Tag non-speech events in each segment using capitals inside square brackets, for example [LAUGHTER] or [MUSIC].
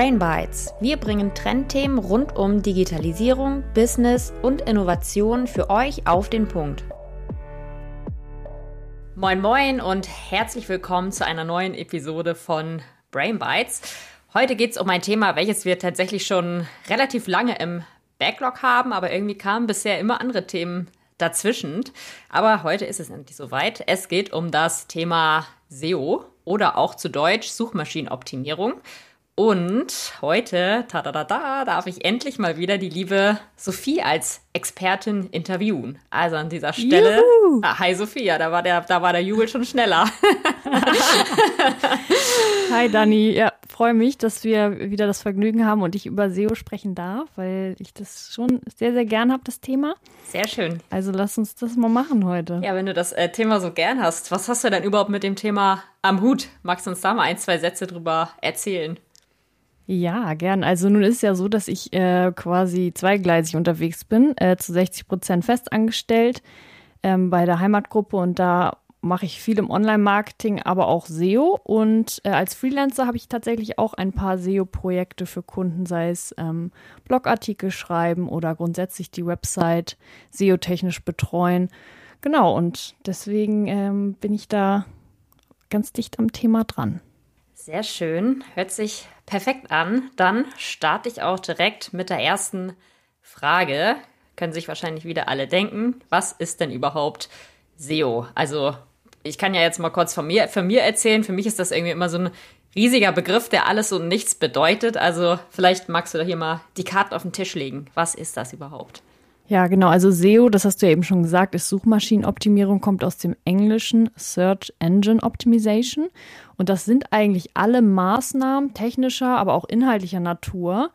Brain Bites. Wir bringen Trendthemen rund um Digitalisierung, Business und Innovation für euch auf den Punkt. Moin moin und herzlich willkommen zu einer neuen Episode von Brain Bites. Heute geht es um ein Thema, welches wir tatsächlich schon relativ lange im Backlog haben, aber irgendwie kamen bisher immer andere Themen dazwischen. Aber heute ist es endlich soweit. Es geht um das Thema SEO oder auch zu Deutsch Suchmaschinenoptimierung. Und heute, ta da da da, darf ich endlich mal wieder die liebe Sophie als Expertin interviewen. Also an dieser Stelle, ah, hi Sophia, da war der, da war der Jubel schon schneller. [LAUGHS] hi Dani, ja, freue mich, dass wir wieder das Vergnügen haben und ich über SEO sprechen darf, weil ich das schon sehr, sehr gern habe, das Thema. Sehr schön. Also lass uns das mal machen heute. Ja, wenn du das äh, Thema so gern hast, was hast du denn überhaupt mit dem Thema am Hut? Magst du uns da mal ein, zwei Sätze drüber erzählen? Ja, gern. Also nun ist ja so, dass ich äh, quasi zweigleisig unterwegs bin, äh, zu 60 Prozent festangestellt ähm, bei der Heimatgruppe und da mache ich viel im Online-Marketing, aber auch SEO. Und äh, als Freelancer habe ich tatsächlich auch ein paar SEO-Projekte für Kunden, sei es ähm, Blogartikel schreiben oder grundsätzlich die Website SEO-technisch betreuen. Genau, und deswegen ähm, bin ich da ganz dicht am Thema dran. Sehr schön, hört sich perfekt an. Dann starte ich auch direkt mit der ersten Frage. Können sich wahrscheinlich wieder alle denken, was ist denn überhaupt SEO? Also ich kann ja jetzt mal kurz von mir, von mir erzählen. Für mich ist das irgendwie immer so ein riesiger Begriff, der alles und nichts bedeutet. Also vielleicht magst du da hier mal die Karten auf den Tisch legen. Was ist das überhaupt? Ja, genau. Also SEO, das hast du ja eben schon gesagt, ist Suchmaschinenoptimierung, kommt aus dem englischen Search Engine Optimization. Und das sind eigentlich alle Maßnahmen technischer, aber auch inhaltlicher Natur,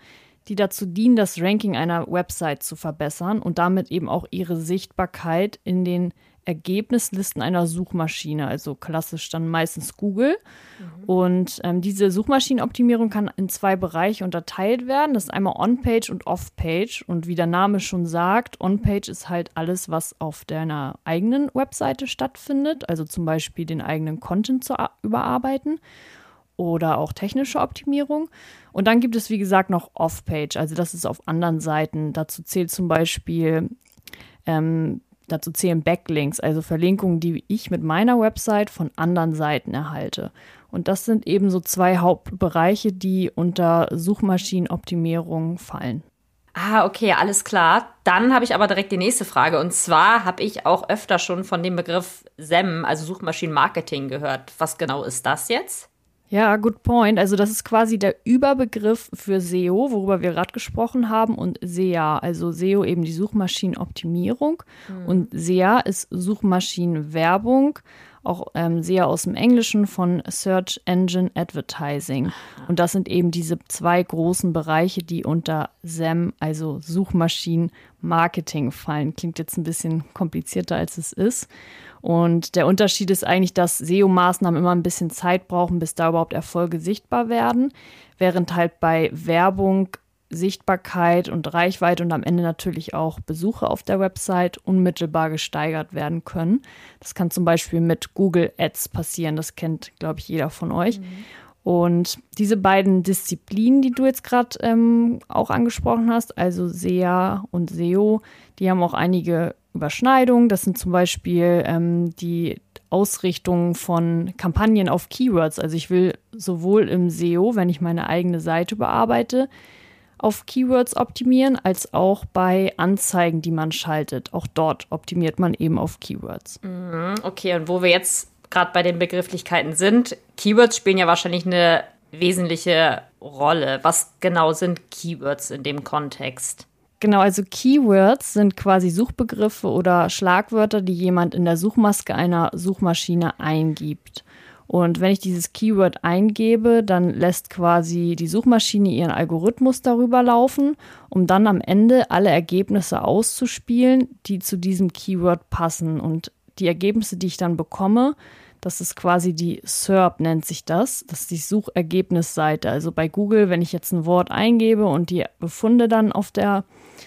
die dazu dienen, das Ranking einer Website zu verbessern und damit eben auch ihre Sichtbarkeit in den Ergebnislisten einer Suchmaschine, also klassisch dann meistens Google. Mhm. Und ähm, diese Suchmaschinenoptimierung kann in zwei Bereiche unterteilt werden. Das ist einmal On-Page und Off-Page. Und wie der Name schon sagt, On-Page ist halt alles, was auf deiner eigenen Webseite stattfindet, also zum Beispiel den eigenen Content zu überarbeiten oder auch technische Optimierung. Und dann gibt es, wie gesagt, noch Off-Page, also das ist auf anderen Seiten. Dazu zählt zum Beispiel ähm, Dazu zählen Backlinks, also Verlinkungen, die ich mit meiner Website von anderen Seiten erhalte. Und das sind eben so zwei Hauptbereiche, die unter Suchmaschinenoptimierung fallen. Ah, okay, alles klar. Dann habe ich aber direkt die nächste Frage. Und zwar habe ich auch öfter schon von dem Begriff SEM, also Suchmaschinenmarketing, gehört. Was genau ist das jetzt? Ja, good point. Also das ist quasi der Überbegriff für SEO, worüber wir gerade gesprochen haben, und SEA, also SEO eben die Suchmaschinenoptimierung mhm. und SEA ist Suchmaschinenwerbung, auch ähm, SEA aus dem Englischen von Search Engine Advertising. Und das sind eben diese zwei großen Bereiche, die unter SEM, also Suchmaschinenmarketing fallen. Klingt jetzt ein bisschen komplizierter, als es ist. Und der Unterschied ist eigentlich, dass SEO-Maßnahmen immer ein bisschen Zeit brauchen, bis da überhaupt Erfolge sichtbar werden, während halt bei Werbung Sichtbarkeit und Reichweite und am Ende natürlich auch Besuche auf der Website unmittelbar gesteigert werden können. Das kann zum Beispiel mit Google Ads passieren. Das kennt, glaube ich, jeder von euch. Mhm. Und diese beiden Disziplinen, die du jetzt gerade ähm, auch angesprochen hast, also SEA und SEO, die haben auch einige Überschneidungen. Das sind zum Beispiel ähm, die Ausrichtung von Kampagnen auf Keywords. Also ich will sowohl im SEO, wenn ich meine eigene Seite bearbeite, auf Keywords optimieren, als auch bei Anzeigen, die man schaltet. Auch dort optimiert man eben auf Keywords. Mhm, okay, und wo wir jetzt gerade bei den Begrifflichkeiten sind, Keywords spielen ja wahrscheinlich eine wesentliche Rolle. Was genau sind Keywords in dem Kontext? Genau, also Keywords sind quasi Suchbegriffe oder Schlagwörter, die jemand in der Suchmaske einer Suchmaschine eingibt. Und wenn ich dieses Keyword eingebe, dann lässt quasi die Suchmaschine ihren Algorithmus darüber laufen, um dann am Ende alle Ergebnisse auszuspielen, die zu diesem Keyword passen. Und die Ergebnisse, die ich dann bekomme, das ist quasi die SERP, nennt sich das. Das ist die Suchergebnisseite. Also bei Google, wenn ich jetzt ein Wort eingebe und die Befunde dann auf der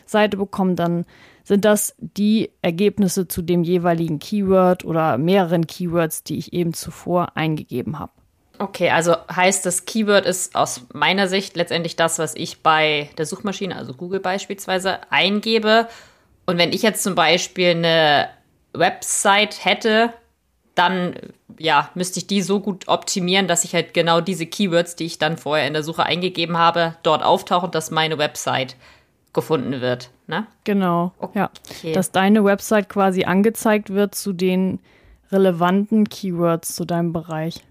Seite bekomme, dann sind das die Ergebnisse zu dem jeweiligen Keyword oder mehreren Keywords, die ich eben zuvor eingegeben habe. Okay, also heißt das Keyword ist aus meiner Sicht letztendlich das, was ich bei der Suchmaschine, also Google beispielsweise, eingebe. Und wenn ich jetzt zum Beispiel eine Website hätte, dann ja, müsste ich die so gut optimieren, dass ich halt genau diese Keywords, die ich dann vorher in der Suche eingegeben habe, dort auftauchen, dass meine Website gefunden wird. Ne? Genau. Okay. Ja. Dass deine Website quasi angezeigt wird zu den relevanten Keywords zu deinem Bereich.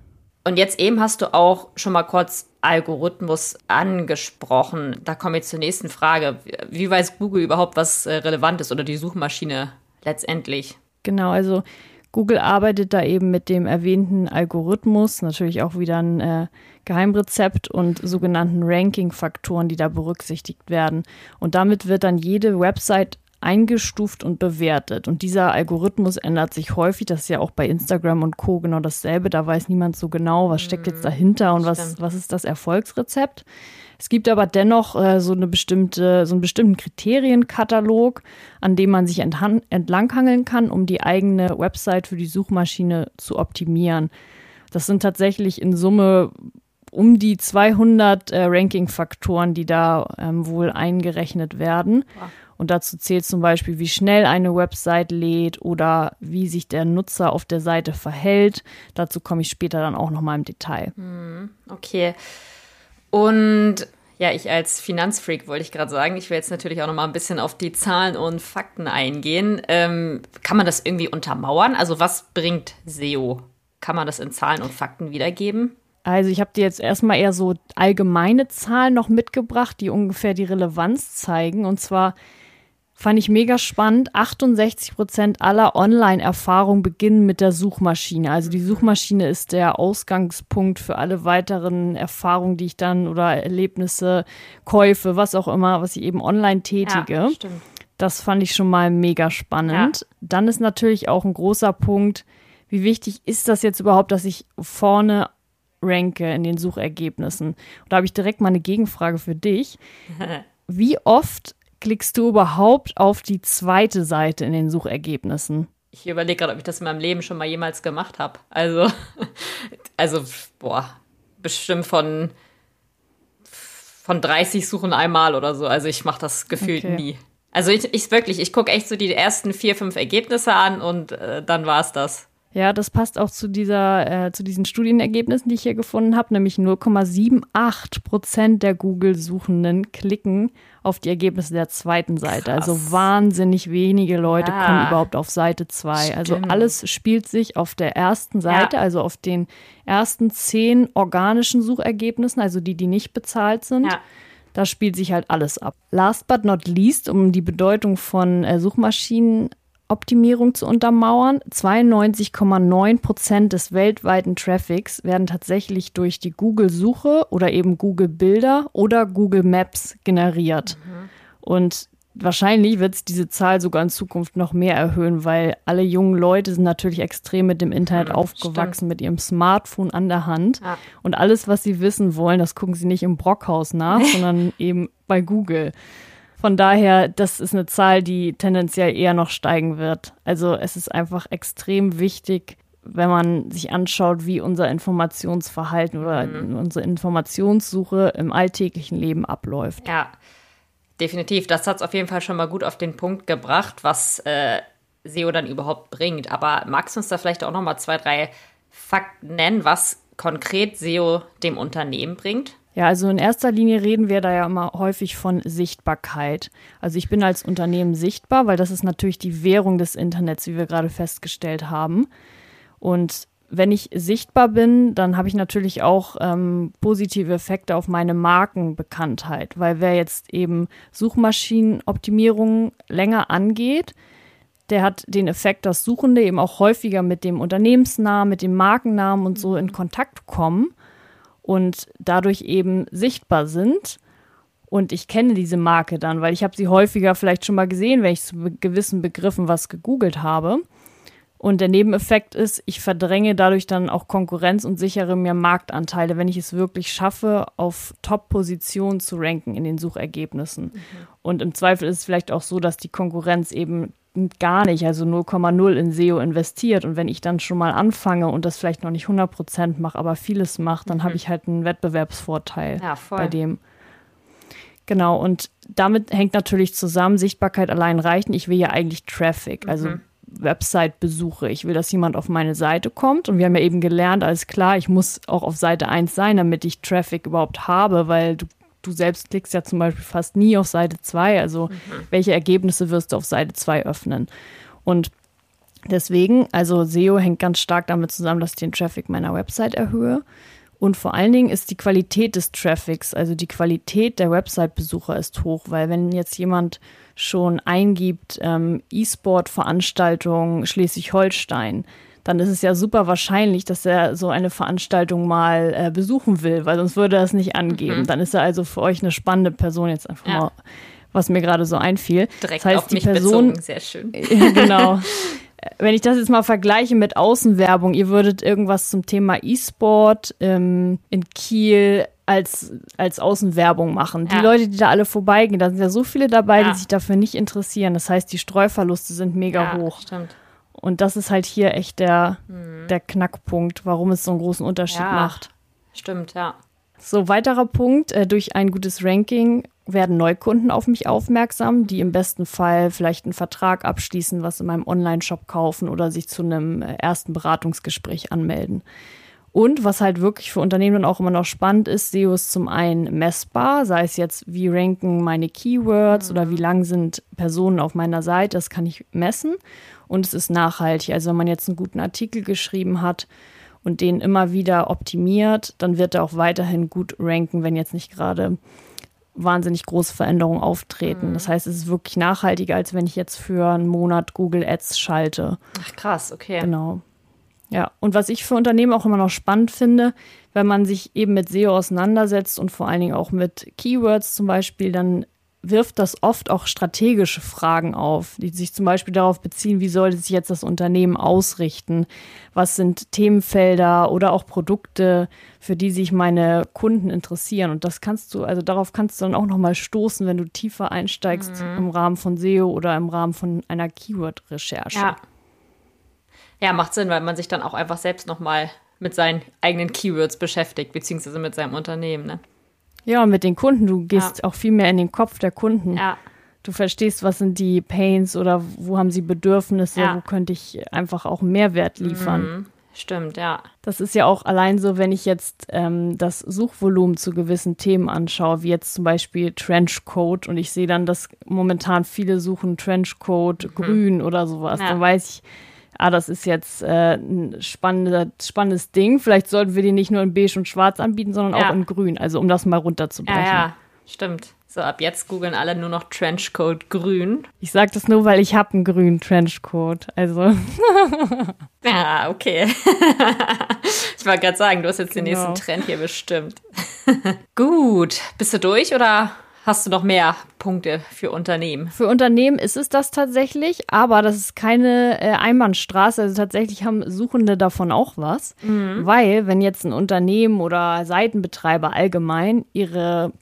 Und jetzt eben hast du auch schon mal kurz Algorithmus angesprochen. Da komme ich zur nächsten Frage. Wie weiß Google überhaupt, was äh, relevant ist oder die Suchmaschine letztendlich? Genau, also Google arbeitet da eben mit dem erwähnten Algorithmus, natürlich auch wieder ein äh, Geheimrezept und sogenannten Ranking-Faktoren, die da berücksichtigt werden. Und damit wird dann jede Website eingestuft und bewertet. Und dieser Algorithmus ändert sich häufig. Das ist ja auch bei Instagram und Co. genau dasselbe. Da weiß niemand so genau, was steckt jetzt mhm. dahinter und was, was ist das Erfolgsrezept. Es gibt aber dennoch äh, so eine bestimmte, so einen bestimmten Kriterienkatalog, an dem man sich entlanghangeln kann, um die eigene Website für die Suchmaschine zu optimieren. Das sind tatsächlich in Summe um die 200 äh, Ranking-Faktoren, die da ähm, wohl eingerechnet werden. Wow. Und dazu zählt zum Beispiel, wie schnell eine Website lädt oder wie sich der Nutzer auf der Seite verhält. Dazu komme ich später dann auch nochmal im Detail. Hm, okay. Und ja, ich als Finanzfreak wollte ich gerade sagen, ich will jetzt natürlich auch noch mal ein bisschen auf die Zahlen und Fakten eingehen. Ähm, kann man das irgendwie untermauern? Also was bringt SEO? Kann man das in Zahlen und Fakten wiedergeben? Also ich habe dir jetzt erstmal eher so allgemeine Zahlen noch mitgebracht, die ungefähr die Relevanz zeigen. Und zwar Fand ich mega spannend. 68 Prozent aller Online-Erfahrungen beginnen mit der Suchmaschine. Also die Suchmaschine ist der Ausgangspunkt für alle weiteren Erfahrungen, die ich dann oder Erlebnisse, Käufe, was auch immer, was ich eben online tätige. Ja, stimmt. Das fand ich schon mal mega spannend. Ja. Dann ist natürlich auch ein großer Punkt, wie wichtig ist das jetzt überhaupt, dass ich vorne ranke in den Suchergebnissen? Und da habe ich direkt mal eine Gegenfrage für dich. [LAUGHS] Wie oft klickst du überhaupt auf die zweite Seite in den Suchergebnissen? Ich überlege gerade, ob ich das in meinem Leben schon mal jemals gemacht habe. Also, [LAUGHS] also, boah, bestimmt von, von 30 Suchen einmal oder so. Also ich mache das gefühlt okay. nie. Also ich, ich wirklich, ich gucke echt so die ersten vier, fünf Ergebnisse an und äh, dann war es das. Ja, das passt auch zu dieser, äh, zu diesen Studienergebnissen, die ich hier gefunden habe, nämlich 0,78 Prozent der Google-Suchenden klicken auf die Ergebnisse der zweiten Seite. Also Krass. Also wahnsinnig wenige Leute ja. kommen überhaupt auf Seite 2. Also alles spielt sich auf der ersten Seite, ja. also auf den ersten zehn organischen Suchergebnissen, also die, die nicht bezahlt sind. Ja. Da spielt sich halt alles ab. Last but not least, um die Bedeutung von äh, Suchmaschinen Optimierung zu untermauern. 92,9 Prozent des weltweiten Traffics werden tatsächlich durch die Google-Suche oder eben Google-Bilder oder Google Maps generiert. Mhm. Und wahrscheinlich wird es diese Zahl sogar in Zukunft noch mehr erhöhen, weil alle jungen Leute sind natürlich extrem mit dem Internet mhm, aufgewachsen, stimmt. mit ihrem Smartphone an der Hand. Ja. Und alles, was sie wissen wollen, das gucken sie nicht im Brockhaus nach, [LAUGHS] sondern eben bei Google. Von daher, das ist eine Zahl, die tendenziell eher noch steigen wird. Also es ist einfach extrem wichtig, wenn man sich anschaut, wie unser Informationsverhalten oder mhm. unsere Informationssuche im alltäglichen Leben abläuft. Ja, definitiv. Das hat es auf jeden Fall schon mal gut auf den Punkt gebracht, was äh, SEO dann überhaupt bringt. Aber magst du uns da vielleicht auch noch mal zwei, drei Fakten nennen, was konkret SEO dem Unternehmen bringt? Ja, also in erster Linie reden wir da ja immer häufig von Sichtbarkeit. Also ich bin als Unternehmen sichtbar, weil das ist natürlich die Währung des Internets, wie wir gerade festgestellt haben. Und wenn ich sichtbar bin, dann habe ich natürlich auch ähm, positive Effekte auf meine Markenbekanntheit, weil wer jetzt eben Suchmaschinenoptimierung länger angeht, der hat den Effekt, dass Suchende eben auch häufiger mit dem Unternehmensnamen, mit dem Markennamen und so in Kontakt kommen und dadurch eben sichtbar sind. Und ich kenne diese Marke dann, weil ich habe sie häufiger vielleicht schon mal gesehen, wenn ich zu gewissen Begriffen was gegoogelt habe. Und der Nebeneffekt ist, ich verdränge dadurch dann auch Konkurrenz und sichere mir Marktanteile, wenn ich es wirklich schaffe, auf Top-Positionen zu ranken in den Suchergebnissen. Mhm. Und im Zweifel ist es vielleicht auch so, dass die Konkurrenz eben gar nicht, also 0,0 in SEO investiert. Und wenn ich dann schon mal anfange und das vielleicht noch nicht 100 Prozent mache, aber vieles mache, dann mhm. habe ich halt einen Wettbewerbsvorteil ja, bei dem. Genau, und damit hängt natürlich zusammen, Sichtbarkeit allein reicht nicht. Ich will ja eigentlich Traffic, also mhm. Website-Besuche. Ich will, dass jemand auf meine Seite kommt. Und wir haben ja eben gelernt, alles klar, ich muss auch auf Seite 1 sein, damit ich Traffic überhaupt habe, weil du, du selbst klickst ja zum Beispiel fast nie auf Seite 2. Also mhm. welche Ergebnisse wirst du auf Seite 2 öffnen? Und deswegen, also SEO hängt ganz stark damit zusammen, dass ich den Traffic meiner Website erhöhe. Und vor allen Dingen ist die Qualität des Traffics, also die Qualität der Website-Besucher ist hoch, weil wenn jetzt jemand schon eingibt, ähm, E-Sport-Veranstaltung Schleswig-Holstein, dann ist es ja super wahrscheinlich, dass er so eine Veranstaltung mal äh, besuchen will, weil sonst würde er es nicht angeben. Mhm. Dann ist er also für euch eine spannende Person jetzt einfach ja. mal, was mir gerade so einfiel. Direkt das heißt, auf die mich Person, bezogen, sehr schön. [LAUGHS] genau. [LAUGHS] wenn ich das jetzt mal vergleiche mit Außenwerbung, ihr würdet irgendwas zum Thema E-Sport ähm, in Kiel als, als Außenwerbung machen. Ja. Die Leute, die da alle vorbeigehen, da sind ja so viele dabei, ja. die sich dafür nicht interessieren. Das heißt, die Streuverluste sind mega ja, hoch. Stimmt. Und das ist halt hier echt der, mhm. der Knackpunkt, warum es so einen großen Unterschied macht. Stimmt, ja. So, weiterer Punkt, äh, durch ein gutes Ranking werden Neukunden auf mich aufmerksam, die im besten Fall vielleicht einen Vertrag abschließen, was in meinem Online-Shop kaufen oder sich zu einem äh, ersten Beratungsgespräch anmelden. Und was halt wirklich für Unternehmen dann auch immer noch spannend ist, SEO ist zum einen messbar, sei es jetzt, wie ranken meine Keywords mhm. oder wie lang sind Personen auf meiner Seite, das kann ich messen. Und es ist nachhaltig. Also wenn man jetzt einen guten Artikel geschrieben hat und den immer wieder optimiert, dann wird er auch weiterhin gut ranken, wenn jetzt nicht gerade wahnsinnig große Veränderungen auftreten. Mhm. Das heißt, es ist wirklich nachhaltiger, als wenn ich jetzt für einen Monat Google Ads schalte. Ach krass, okay. Genau. Ja, und was ich für Unternehmen auch immer noch spannend finde, wenn man sich eben mit SEO auseinandersetzt und vor allen Dingen auch mit Keywords zum Beispiel, dann wirft das oft auch strategische Fragen auf, die sich zum Beispiel darauf beziehen, wie sollte sich jetzt das Unternehmen ausrichten? Was sind Themenfelder oder auch Produkte, für die sich meine Kunden interessieren? Und das kannst du, also darauf kannst du dann auch nochmal stoßen, wenn du tiefer einsteigst mhm. im Rahmen von SEO oder im Rahmen von einer Keyword-Recherche. Ja. ja, macht Sinn, weil man sich dann auch einfach selbst nochmal mit seinen eigenen Keywords beschäftigt, beziehungsweise mit seinem Unternehmen, ne? Ja, und mit den Kunden, du gehst ja. auch viel mehr in den Kopf der Kunden. Ja. Du verstehst, was sind die Pains oder wo haben sie Bedürfnisse, ja. wo könnte ich einfach auch Mehrwert liefern. Mhm. Stimmt, ja. Das ist ja auch allein so, wenn ich jetzt ähm, das Suchvolumen zu gewissen Themen anschaue, wie jetzt zum Beispiel Trenchcoat und ich sehe dann, dass momentan viele suchen Trenchcoat mhm. grün oder sowas, ja. dann weiß ich, ah, das ist jetzt äh, ein spannender, spannendes Ding. Vielleicht sollten wir die nicht nur in beige und schwarz anbieten, sondern ja. auch in grün. Also um das mal runterzubrechen. Ja, ja, stimmt. So, ab jetzt googeln alle nur noch Trenchcoat grün. Ich sage das nur, weil ich habe einen grünen Trenchcoat. Also. [LAUGHS] ja, okay. [LAUGHS] ich wollte gerade sagen, du hast jetzt genau. den nächsten Trend hier bestimmt. [LAUGHS] Gut. Bist du durch oder Hast du noch mehr Punkte für Unternehmen? Für Unternehmen ist es das tatsächlich, aber das ist keine äh, Einbahnstraße. Also tatsächlich haben Suchende davon auch was, mhm. weil wenn jetzt ein Unternehmen oder Seitenbetreiber allgemein ihre,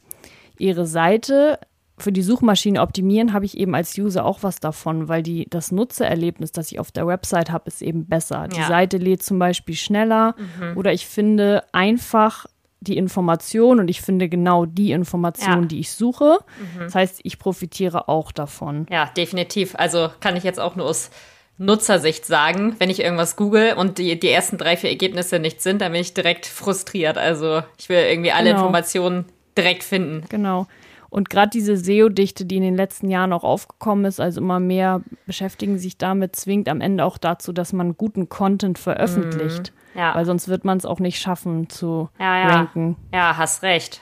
ihre Seite für die Suchmaschine optimieren, habe ich eben als User auch was davon, weil die, das Nutzererlebnis, das ich auf der Website habe, ist eben besser. Die ja. Seite lädt zum Beispiel schneller mhm. oder ich finde einfach die Information und ich finde genau die Information, ja. die ich suche. Mhm. Das heißt, ich profitiere auch davon. Ja, definitiv. Also kann ich jetzt auch nur aus Nutzersicht sagen, wenn ich irgendwas google und die, die ersten drei, vier Ergebnisse nicht sind, dann bin ich direkt frustriert. Also ich will irgendwie alle genau. Informationen direkt finden. Genau. Und gerade diese SEO-Dichte, die in den letzten Jahren auch aufgekommen ist, also immer mehr beschäftigen sich damit, zwingt am Ende auch dazu, dass man guten Content veröffentlicht. Mhm. Ja. Weil sonst wird man es auch nicht schaffen zu ja, ja. ranken. Ja, hast recht.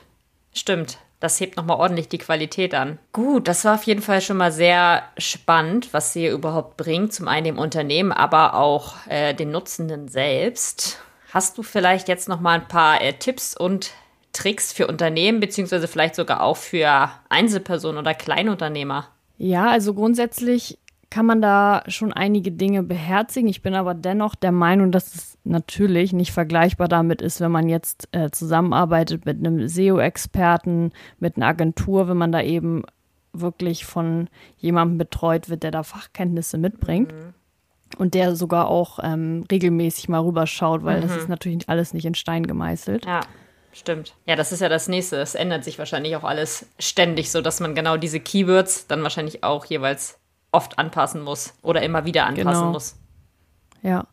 Stimmt. Das hebt nochmal ordentlich die Qualität an. Gut, das war auf jeden Fall schon mal sehr spannend, was sie überhaupt bringt. Zum einen dem Unternehmen, aber auch äh, den Nutzenden selbst. Hast du vielleicht jetzt noch mal ein paar äh, Tipps und Tricks für Unternehmen, beziehungsweise vielleicht sogar auch für Einzelpersonen oder Kleinunternehmer? Ja, also grundsätzlich kann man da schon einige Dinge beherzigen. Ich bin aber dennoch der Meinung, dass es natürlich nicht vergleichbar damit ist, wenn man jetzt äh, zusammenarbeitet mit einem SEO-Experten, mit einer Agentur, wenn man da eben wirklich von jemandem betreut wird, der da Fachkenntnisse mitbringt. Mhm. Und der sogar auch ähm, regelmäßig mal rüberschaut, weil mhm. das ist natürlich alles nicht in Stein gemeißelt. Ja. Stimmt. Ja, das ist ja das nächste. Es ändert sich wahrscheinlich auch alles ständig, so dass man genau diese Keywords dann wahrscheinlich auch jeweils oft anpassen muss oder immer wieder anpassen genau. muss. Ja.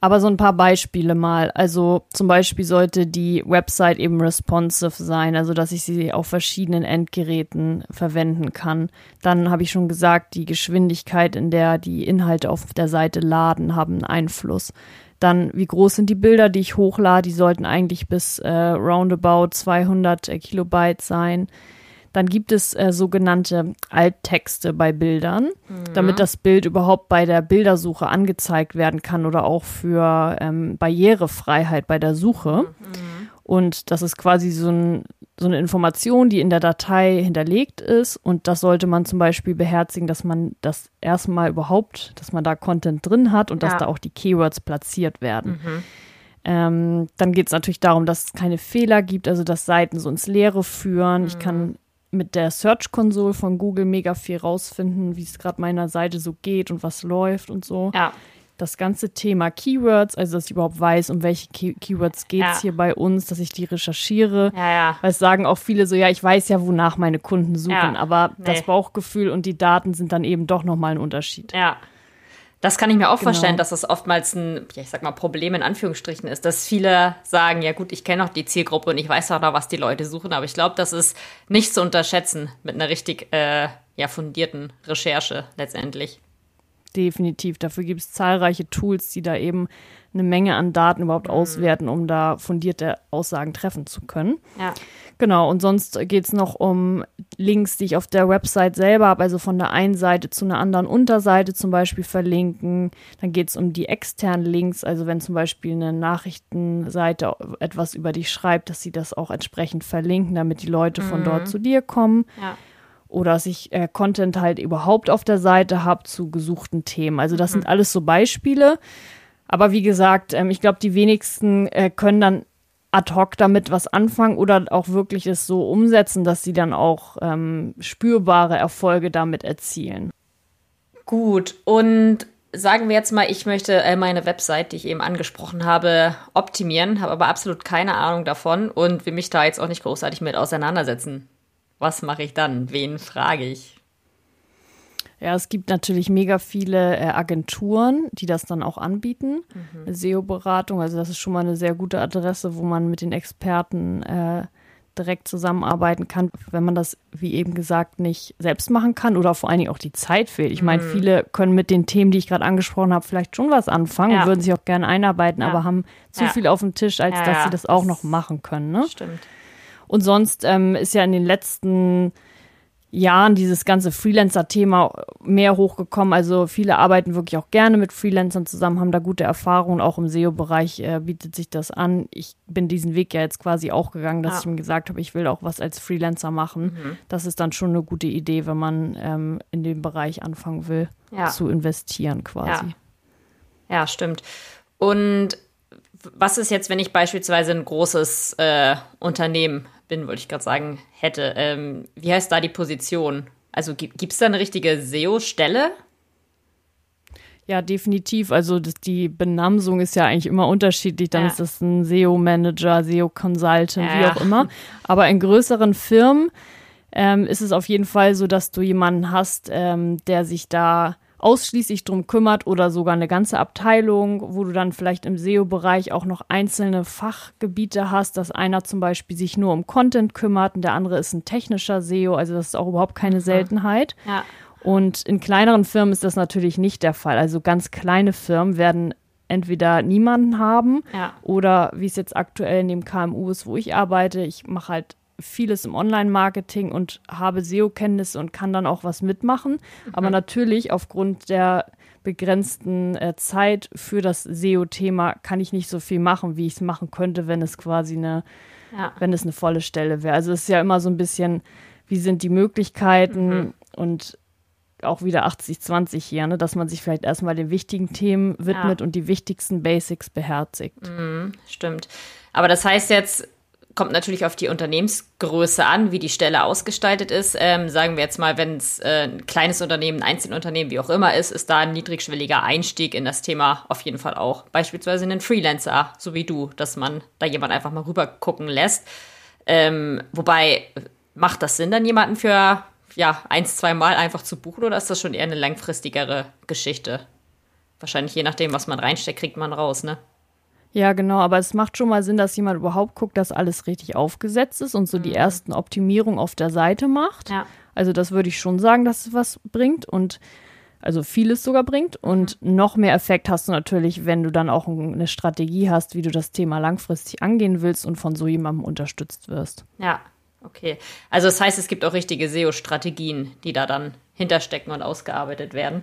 Aber so ein paar Beispiele mal. Also zum Beispiel sollte die Website eben responsive sein, also dass ich sie auf verschiedenen Endgeräten verwenden kann. Dann habe ich schon gesagt, die Geschwindigkeit, in der die Inhalte auf der Seite laden, haben einen Einfluss. Dann, wie groß sind die Bilder, die ich hochlade? Die sollten eigentlich bis äh, roundabout 200 äh, Kilobyte sein. Dann gibt es äh, sogenannte Alttexte bei Bildern, mhm. damit das Bild überhaupt bei der Bildersuche angezeigt werden kann oder auch für ähm, Barrierefreiheit bei der Suche. Mhm. Und das ist quasi so, ein, so, eine Information, die in der Datei hinterlegt ist. Und das sollte man zum Beispiel beherzigen, dass man das erstmal überhaupt, dass man da Content drin hat und ja. dass da auch die Keywords platziert werden. Mhm. Ähm, dann geht es natürlich darum, dass es keine Fehler gibt, also dass Seiten so ins Leere führen. Ich kann mhm mit der Search Console von Google mega viel rausfinden, wie es gerade meiner Seite so geht und was läuft und so. Ja. Das ganze Thema Keywords, also dass ich überhaupt weiß, um welche Key Keywords geht es ja. hier bei uns, dass ich die recherchiere. Ja, ja. Weil es sagen auch viele so, ja, ich weiß ja, wonach meine Kunden suchen, ja. aber nee. das Bauchgefühl und die Daten sind dann eben doch nochmal ein Unterschied. Ja. Das kann ich mir auch genau. vorstellen, dass das oftmals ein, ja, ich sag mal, Problem in Anführungsstrichen ist, dass viele sagen, ja gut, ich kenne auch die Zielgruppe und ich weiß auch noch, was die Leute suchen, aber ich glaube, das ist nicht zu unterschätzen mit einer richtig äh, ja, fundierten Recherche letztendlich. Definitiv. Dafür gibt es zahlreiche Tools, die da eben eine Menge an Daten überhaupt mhm. auswerten, um da fundierte Aussagen treffen zu können. Ja. Genau, und sonst geht es noch um Links, die ich auf der Website selber habe, also von der einen Seite zu einer anderen Unterseite zum Beispiel verlinken. Dann geht es um die externen Links, also wenn zum Beispiel eine Nachrichtenseite etwas über dich schreibt, dass sie das auch entsprechend verlinken, damit die Leute mhm. von dort mhm. zu dir kommen. Ja oder dass ich äh, Content halt überhaupt auf der Seite habe zu gesuchten Themen. Also das mhm. sind alles so Beispiele. Aber wie gesagt, ähm, ich glaube, die wenigsten äh, können dann ad hoc damit was anfangen oder auch wirklich es so umsetzen, dass sie dann auch ähm, spürbare Erfolge damit erzielen. Gut, und sagen wir jetzt mal, ich möchte äh, meine Website, die ich eben angesprochen habe, optimieren, habe aber absolut keine Ahnung davon und will mich da jetzt auch nicht großartig mit auseinandersetzen. Was mache ich dann? Wen frage ich? Ja, es gibt natürlich mega viele äh, Agenturen, die das dann auch anbieten. Mhm. SEO-Beratung, also das ist schon mal eine sehr gute Adresse, wo man mit den Experten äh, direkt zusammenarbeiten kann, wenn man das, wie eben gesagt, nicht selbst machen kann oder vor allen Dingen auch die Zeit fehlt. Ich meine, mhm. viele können mit den Themen, die ich gerade angesprochen habe, vielleicht schon was anfangen ja. und würden sich auch gerne einarbeiten, ja. aber haben zu ja. viel auf dem Tisch, als dass sie das auch noch machen können. Ne? Stimmt. Und sonst ähm, ist ja in den letzten Jahren dieses ganze Freelancer-Thema mehr hochgekommen. Also viele arbeiten wirklich auch gerne mit Freelancern zusammen, haben da gute Erfahrungen. Auch im SEO-Bereich äh, bietet sich das an. Ich bin diesen Weg ja jetzt quasi auch gegangen, dass ja. ich mir gesagt habe, ich will auch was als Freelancer machen. Mhm. Das ist dann schon eine gute Idee, wenn man ähm, in dem Bereich anfangen will, ja. zu investieren quasi. Ja. ja, stimmt. Und was ist jetzt, wenn ich beispielsweise ein großes äh, Unternehmen bin, wollte ich gerade sagen, hätte. Ähm, wie heißt da die Position? Also gibt es da eine richtige SEO-Stelle? Ja, definitiv. Also das, die Benamsung ist ja eigentlich immer unterschiedlich. Dann ja. ist das ein SEO-Manager, SEO-Consultant, ja. wie auch immer. Aber in größeren Firmen ähm, ist es auf jeden Fall so, dass du jemanden hast, ähm, der sich da ausschließlich drum kümmert oder sogar eine ganze Abteilung, wo du dann vielleicht im SEO-Bereich auch noch einzelne Fachgebiete hast, dass einer zum Beispiel sich nur um Content kümmert und der andere ist ein technischer SEO, also das ist auch überhaupt keine Seltenheit. Ja. Und in kleineren Firmen ist das natürlich nicht der Fall. Also ganz kleine Firmen werden entweder niemanden haben ja. oder wie es jetzt aktuell in dem KMU ist, wo ich arbeite, ich mache halt vieles im Online-Marketing und habe SEO-Kenntnisse und kann dann auch was mitmachen. Mhm. Aber natürlich aufgrund der begrenzten äh, Zeit für das SEO-Thema kann ich nicht so viel machen, wie ich es machen könnte, wenn es quasi eine, ja. wenn es eine volle Stelle wäre. Also es ist ja immer so ein bisschen, wie sind die Möglichkeiten mhm. und auch wieder 80-20 hier, ne, dass man sich vielleicht erstmal den wichtigen Themen widmet ja. und die wichtigsten Basics beherzigt. Mhm, stimmt. Aber das heißt jetzt, kommt natürlich auf die Unternehmensgröße an, wie die Stelle ausgestaltet ist. Ähm, sagen wir jetzt mal, wenn es äh, ein kleines Unternehmen, ein Einzelunternehmen, wie auch immer ist, ist da ein niedrigschwelliger Einstieg in das Thema auf jeden Fall auch. Beispielsweise einen Freelancer, so wie du, dass man da jemand einfach mal rüber gucken lässt. Ähm, wobei, macht das Sinn, dann jemanden für ja, eins, zwei Mal einfach zu buchen oder ist das schon eher eine langfristigere Geschichte? Wahrscheinlich je nachdem, was man reinsteckt, kriegt man raus, ne? Ja, genau, aber es macht schon mal Sinn, dass jemand überhaupt guckt, dass alles richtig aufgesetzt ist und so mhm. die ersten Optimierungen auf der Seite macht. Ja. Also das würde ich schon sagen, dass es was bringt und also vieles sogar bringt. Und mhm. noch mehr Effekt hast du natürlich, wenn du dann auch eine Strategie hast, wie du das Thema langfristig angehen willst und von so jemandem unterstützt wirst. Ja, okay. Also das heißt, es gibt auch richtige SEO-Strategien, die da dann hinterstecken und ausgearbeitet werden.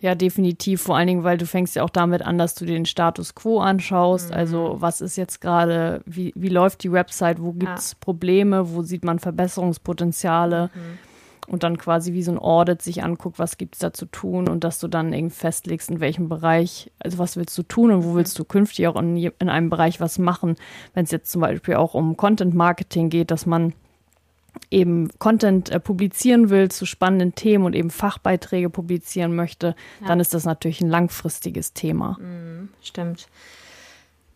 Ja, definitiv. Vor allen Dingen, weil du fängst ja auch damit an, dass du den Status quo anschaust. Mhm. Also was ist jetzt gerade, wie, wie läuft die Website, wo gibt es ja. Probleme, wo sieht man Verbesserungspotenziale mhm. und dann quasi wie so ein Audit sich anguckt, was gibt es da zu tun und dass du dann irgendwie festlegst, in welchem Bereich, also was willst du tun und wo willst mhm. du künftig auch in, in einem Bereich was machen. Wenn es jetzt zum Beispiel auch um Content Marketing geht, dass man eben Content äh, publizieren will zu spannenden Themen und eben Fachbeiträge publizieren möchte, ja. dann ist das natürlich ein langfristiges Thema. Mhm, stimmt.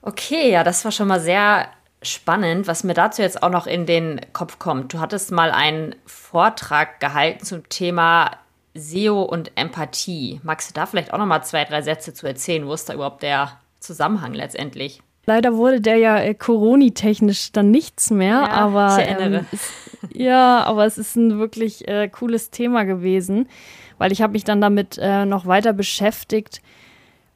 Okay, ja, das war schon mal sehr spannend, was mir dazu jetzt auch noch in den Kopf kommt. Du hattest mal einen Vortrag gehalten zum Thema SEO und Empathie. Magst du da vielleicht auch noch mal zwei, drei Sätze zu erzählen? Wo ist da überhaupt der Zusammenhang letztendlich? Leider wurde der ja äh, Coroni-technisch dann nichts mehr, ja, aber ich erinnere. Ähm, ja, aber es ist ein wirklich äh, cooles Thema gewesen, weil ich habe mich dann damit äh, noch weiter beschäftigt,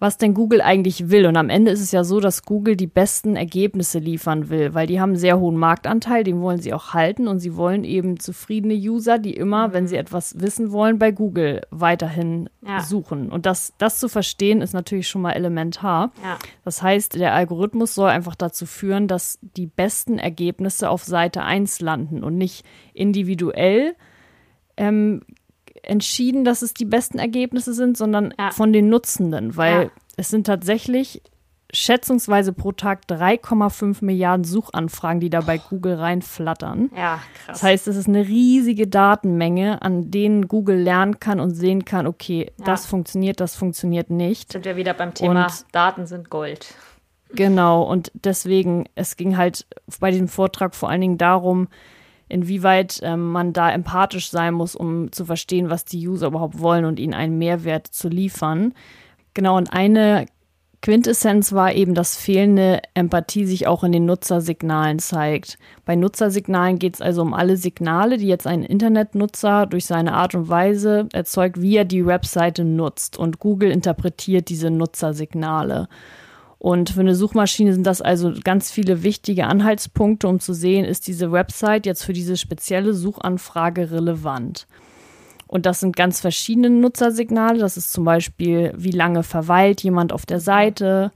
was denn Google eigentlich will. Und am Ende ist es ja so, dass Google die besten Ergebnisse liefern will, weil die haben einen sehr hohen Marktanteil, den wollen sie auch halten und sie wollen eben zufriedene User, die immer, wenn sie etwas wissen wollen, bei Google weiterhin ja. suchen. Und das, das zu verstehen, ist natürlich schon mal elementar. Ja. Das heißt, der Algorithmus soll einfach dazu führen, dass die besten Ergebnisse auf Seite 1 landen und nicht individuell ähm, entschieden, dass es die besten Ergebnisse sind, sondern ja. von den Nutzenden, weil ja. es sind tatsächlich schätzungsweise pro Tag 3,5 Milliarden Suchanfragen, die da bei Google reinflattern. Ja, krass. Das heißt, es ist eine riesige Datenmenge, an denen Google lernen kann und sehen kann, okay, ja. das funktioniert, das funktioniert nicht. Sind wir wieder beim Thema und, Daten sind Gold. Genau, und deswegen, es ging halt bei diesem Vortrag vor allen Dingen darum, inwieweit ähm, man da empathisch sein muss, um zu verstehen, was die User überhaupt wollen und ihnen einen Mehrwert zu liefern. Genau, und eine Quintessenz war eben, dass fehlende Empathie sich auch in den Nutzersignalen zeigt. Bei Nutzersignalen geht es also um alle Signale, die jetzt ein Internetnutzer durch seine Art und Weise erzeugt, wie er die Webseite nutzt. Und Google interpretiert diese Nutzersignale. Und für eine Suchmaschine sind das also ganz viele wichtige Anhaltspunkte, um zu sehen, ist diese Website jetzt für diese spezielle Suchanfrage relevant. Und das sind ganz verschiedene Nutzersignale. Das ist zum Beispiel, wie lange verweilt jemand auf der Seite,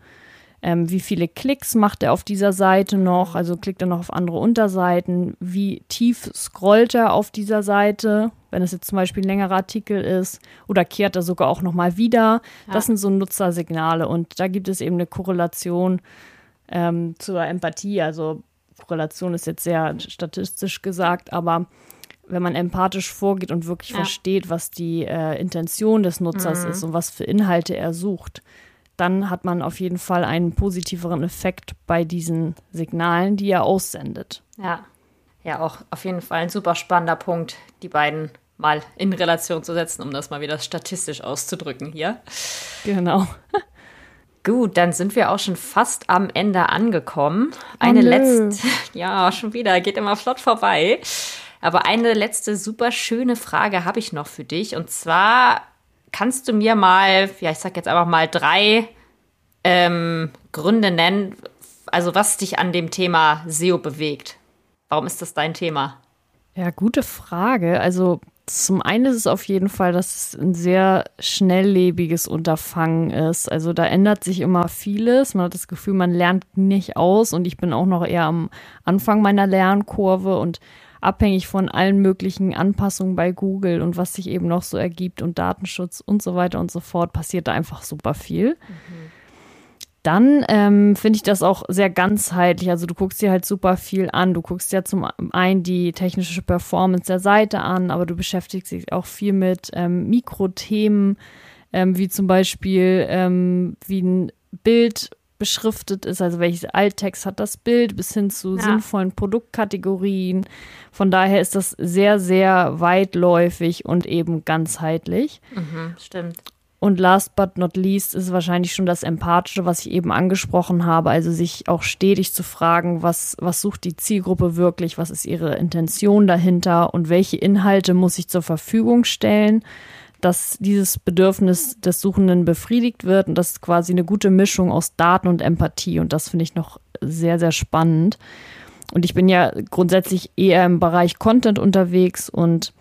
ähm, wie viele Klicks macht er auf dieser Seite noch, also klickt er noch auf andere Unterseiten, wie tief scrollt er auf dieser Seite, wenn es jetzt zum Beispiel ein längerer Artikel ist, oder kehrt er sogar auch nochmal wieder. Ja. Das sind so Nutzersignale und da gibt es eben eine Korrelation ähm, zur Empathie. Also Korrelation ist jetzt sehr statistisch gesagt, aber wenn man empathisch vorgeht und wirklich ja. versteht, was die äh, Intention des Nutzers mhm. ist und was für Inhalte er sucht, dann hat man auf jeden Fall einen positiveren Effekt bei diesen Signalen, die er aussendet. Ja. Ja, auch auf jeden Fall ein super spannender Punkt, die beiden mal in Relation zu setzen, um das mal wieder statistisch auszudrücken hier. Genau. [LAUGHS] Gut, dann sind wir auch schon fast am Ende angekommen. Eine oh, letzte, [LAUGHS] ja, schon wieder, geht immer flott vorbei. Aber eine letzte super schöne Frage habe ich noch für dich. Und zwar kannst du mir mal, ja, ich sag jetzt einfach mal drei ähm, Gründe nennen, also was dich an dem Thema SEO bewegt? Warum ist das dein Thema? Ja, gute Frage. Also zum einen ist es auf jeden Fall, dass es ein sehr schnelllebiges Unterfangen ist. Also da ändert sich immer vieles. Man hat das Gefühl, man lernt nicht aus und ich bin auch noch eher am Anfang meiner Lernkurve und abhängig von allen möglichen Anpassungen bei Google und was sich eben noch so ergibt und Datenschutz und so weiter und so fort, passiert da einfach super viel. Mhm. dann ähm, finde ich das auch sehr ganzheitlich. Also du guckst dir halt super viel an. Du guckst ja zum einen die technische Performance der Seite an, aber du beschäftigst dich auch viel mit ähm, Mikrothemen, ähm, wie zum Beispiel ähm, wie ein Bild beschriftet ist, also welches Alttext hat das Bild, bis hin zu ja. sinnvollen Produktkategorien. Von daher ist das sehr, sehr weitläufig und eben ganzheitlich. Mhm, stimmt. Und last but not least ist wahrscheinlich schon das Empathische, was ich eben angesprochen habe. Also sich auch stetig zu fragen, was, was sucht die Zielgruppe wirklich, was ist ihre Intention dahinter und welche Inhalte muss ich zur Verfügung stellen, dass dieses Bedürfnis des Suchenden befriedigt wird. Und das ist quasi eine gute Mischung aus Daten und Empathie. Und das finde ich noch sehr, sehr spannend. Und ich bin ja grundsätzlich eher im Bereich Content unterwegs und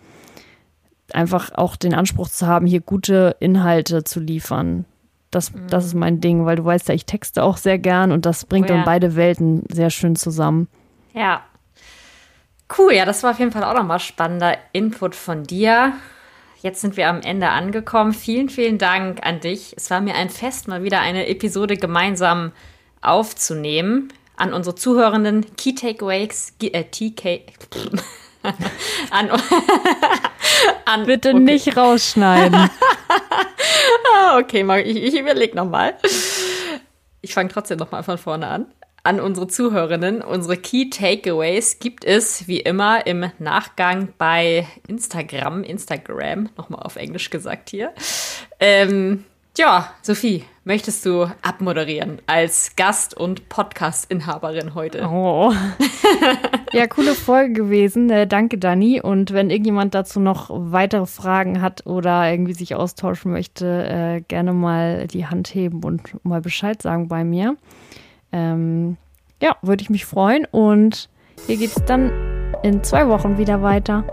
einfach auch den Anspruch zu haben, hier gute Inhalte zu liefern. Das, mhm. das ist mein Ding, weil du weißt ja, ich texte auch sehr gern und das bringt oh, ja. dann beide Welten sehr schön zusammen. Ja. Cool, ja, das war auf jeden Fall auch nochmal spannender Input von dir. Jetzt sind wir am Ende angekommen. Vielen, vielen Dank an dich. Es war mir ein Fest, mal wieder eine Episode gemeinsam aufzunehmen. An unsere Zuhörenden Key Takeaways, äh, TK. [LAUGHS] an, [LAUGHS] an, Bitte okay. nicht rausschneiden. [LAUGHS] okay, ich, ich überlege nochmal. Ich fange trotzdem nochmal von vorne an. An unsere Zuhörerinnen, unsere Key Takeaways gibt es wie immer im Nachgang bei Instagram, Instagram, nochmal auf Englisch gesagt hier. Ähm, ja, Sophie, möchtest du abmoderieren als Gast und Podcast-Inhaberin heute? Oh. [LAUGHS] ja, coole Folge gewesen. Äh, danke, Dani. Und wenn irgendjemand dazu noch weitere Fragen hat oder irgendwie sich austauschen möchte, äh, gerne mal die Hand heben und mal Bescheid sagen bei mir. Ähm, ja, würde ich mich freuen. Und hier geht es dann in zwei Wochen wieder weiter.